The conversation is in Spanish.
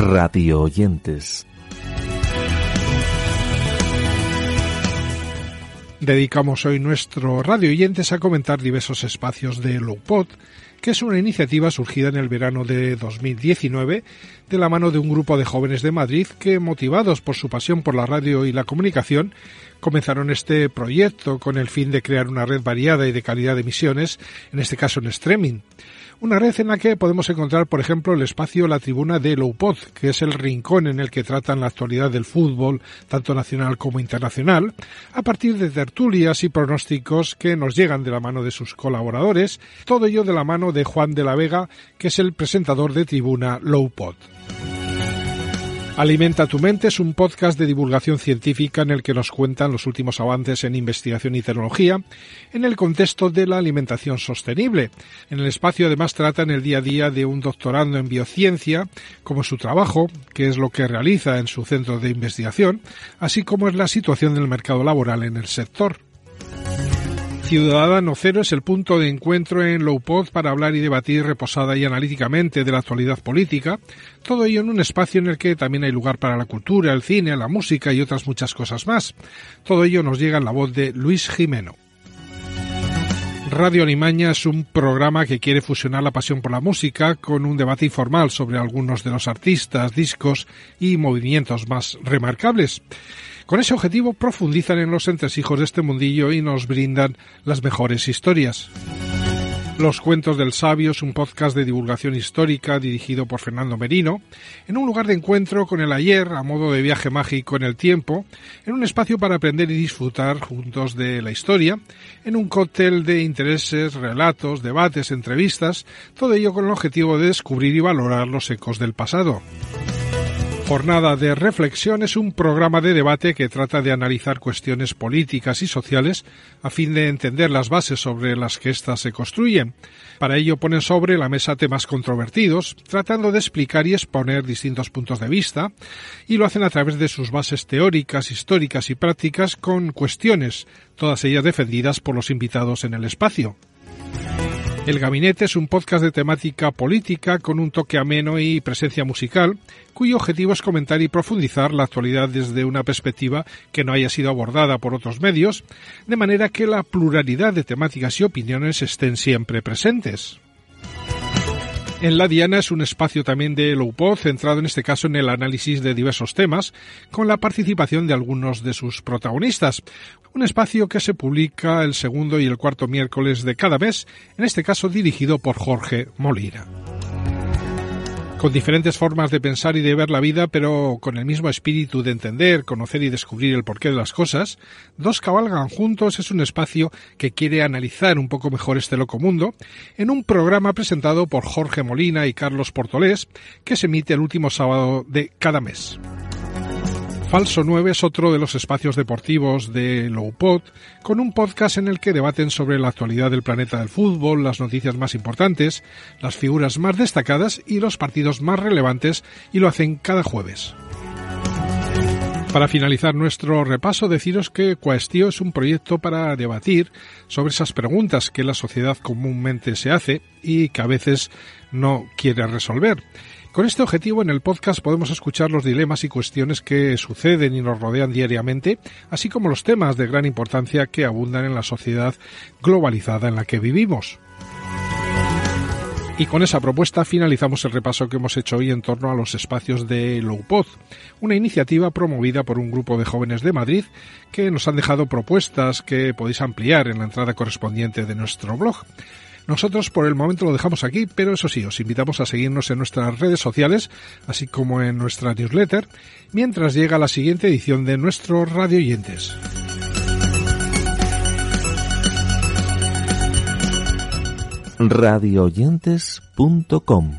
Radio Oyentes. Dedicamos hoy nuestro Radio Oyentes a comentar diversos espacios de Lowpod, que es una iniciativa surgida en el verano de 2019 de la mano de un grupo de jóvenes de Madrid que, motivados por su pasión por la radio y la comunicación, comenzaron este proyecto con el fin de crear una red variada y de calidad de emisiones, en este caso en streaming. Una red en la que podemos encontrar, por ejemplo, el espacio La Tribuna de Lowpod, que es el rincón en el que tratan la actualidad del fútbol, tanto nacional como internacional, a partir de tertulias y pronósticos que nos llegan de la mano de sus colaboradores, todo ello de la mano de Juan de la Vega, que es el presentador de Tribuna Lowpod. Alimenta tu mente es un podcast de divulgación científica en el que nos cuentan los últimos avances en investigación y tecnología en el contexto de la alimentación sostenible. En el espacio además trata en el día a día de un doctorando en biociencia, como su trabajo, que es lo que realiza en su centro de investigación, así como es la situación del mercado laboral en el sector. Ciudadano Cero es el punto de encuentro en Lowpod para hablar y debatir reposada y analíticamente de la actualidad política, todo ello en un espacio en el que también hay lugar para la cultura, el cine, la música y otras muchas cosas más. Todo ello nos llega en la voz de Luis Jimeno. Radio Alimaña es un programa que quiere fusionar la pasión por la música con un debate informal sobre algunos de los artistas, discos y movimientos más remarcables. Con ese objetivo profundizan en los entresijos de este mundillo y nos brindan las mejores historias. Los Cuentos del Sabio es un podcast de divulgación histórica dirigido por Fernando Merino, en un lugar de encuentro con el ayer a modo de viaje mágico en el tiempo, en un espacio para aprender y disfrutar juntos de la historia, en un cóctel de intereses, relatos, debates, entrevistas, todo ello con el objetivo de descubrir y valorar los ecos del pasado. Jornada de Reflexión es un programa de debate que trata de analizar cuestiones políticas y sociales a fin de entender las bases sobre las que éstas se construyen. Para ello ponen sobre la mesa temas controvertidos, tratando de explicar y exponer distintos puntos de vista, y lo hacen a través de sus bases teóricas, históricas y prácticas con cuestiones, todas ellas defendidas por los invitados en el espacio. El Gabinete es un podcast de temática política con un toque ameno y presencia musical, cuyo objetivo es comentar y profundizar la actualidad desde una perspectiva que no haya sido abordada por otros medios, de manera que la pluralidad de temáticas y opiniones estén siempre presentes. En La Diana es un espacio también de Lowpod centrado en este caso en el análisis de diversos temas, con la participación de algunos de sus protagonistas. Un espacio que se publica el segundo y el cuarto miércoles de cada mes, en este caso dirigido por Jorge Molina con diferentes formas de pensar y de ver la vida, pero con el mismo espíritu de entender, conocer y descubrir el porqué de las cosas, Dos Cabalgan Juntos es un espacio que quiere analizar un poco mejor este loco mundo en un programa presentado por Jorge Molina y Carlos Portolés que se emite el último sábado de cada mes. Falso 9 es otro de los espacios deportivos de Lowpod, con un podcast en el que debaten sobre la actualidad del planeta del fútbol, las noticias más importantes, las figuras más destacadas y los partidos más relevantes, y lo hacen cada jueves. Para finalizar nuestro repaso, deciros que Cuestio es un proyecto para debatir sobre esas preguntas que la sociedad comúnmente se hace y que a veces no quiere resolver. Con este objetivo en el podcast podemos escuchar los dilemas y cuestiones que suceden y nos rodean diariamente, así como los temas de gran importancia que abundan en la sociedad globalizada en la que vivimos. Y con esa propuesta finalizamos el repaso que hemos hecho hoy en torno a los espacios de Lowpod, una iniciativa promovida por un grupo de jóvenes de Madrid que nos han dejado propuestas que podéis ampliar en la entrada correspondiente de nuestro blog. Nosotros por el momento lo dejamos aquí, pero eso sí, os invitamos a seguirnos en nuestras redes sociales, así como en nuestra newsletter, mientras llega la siguiente edición de nuestros Radio Oyentes. radioyentes.com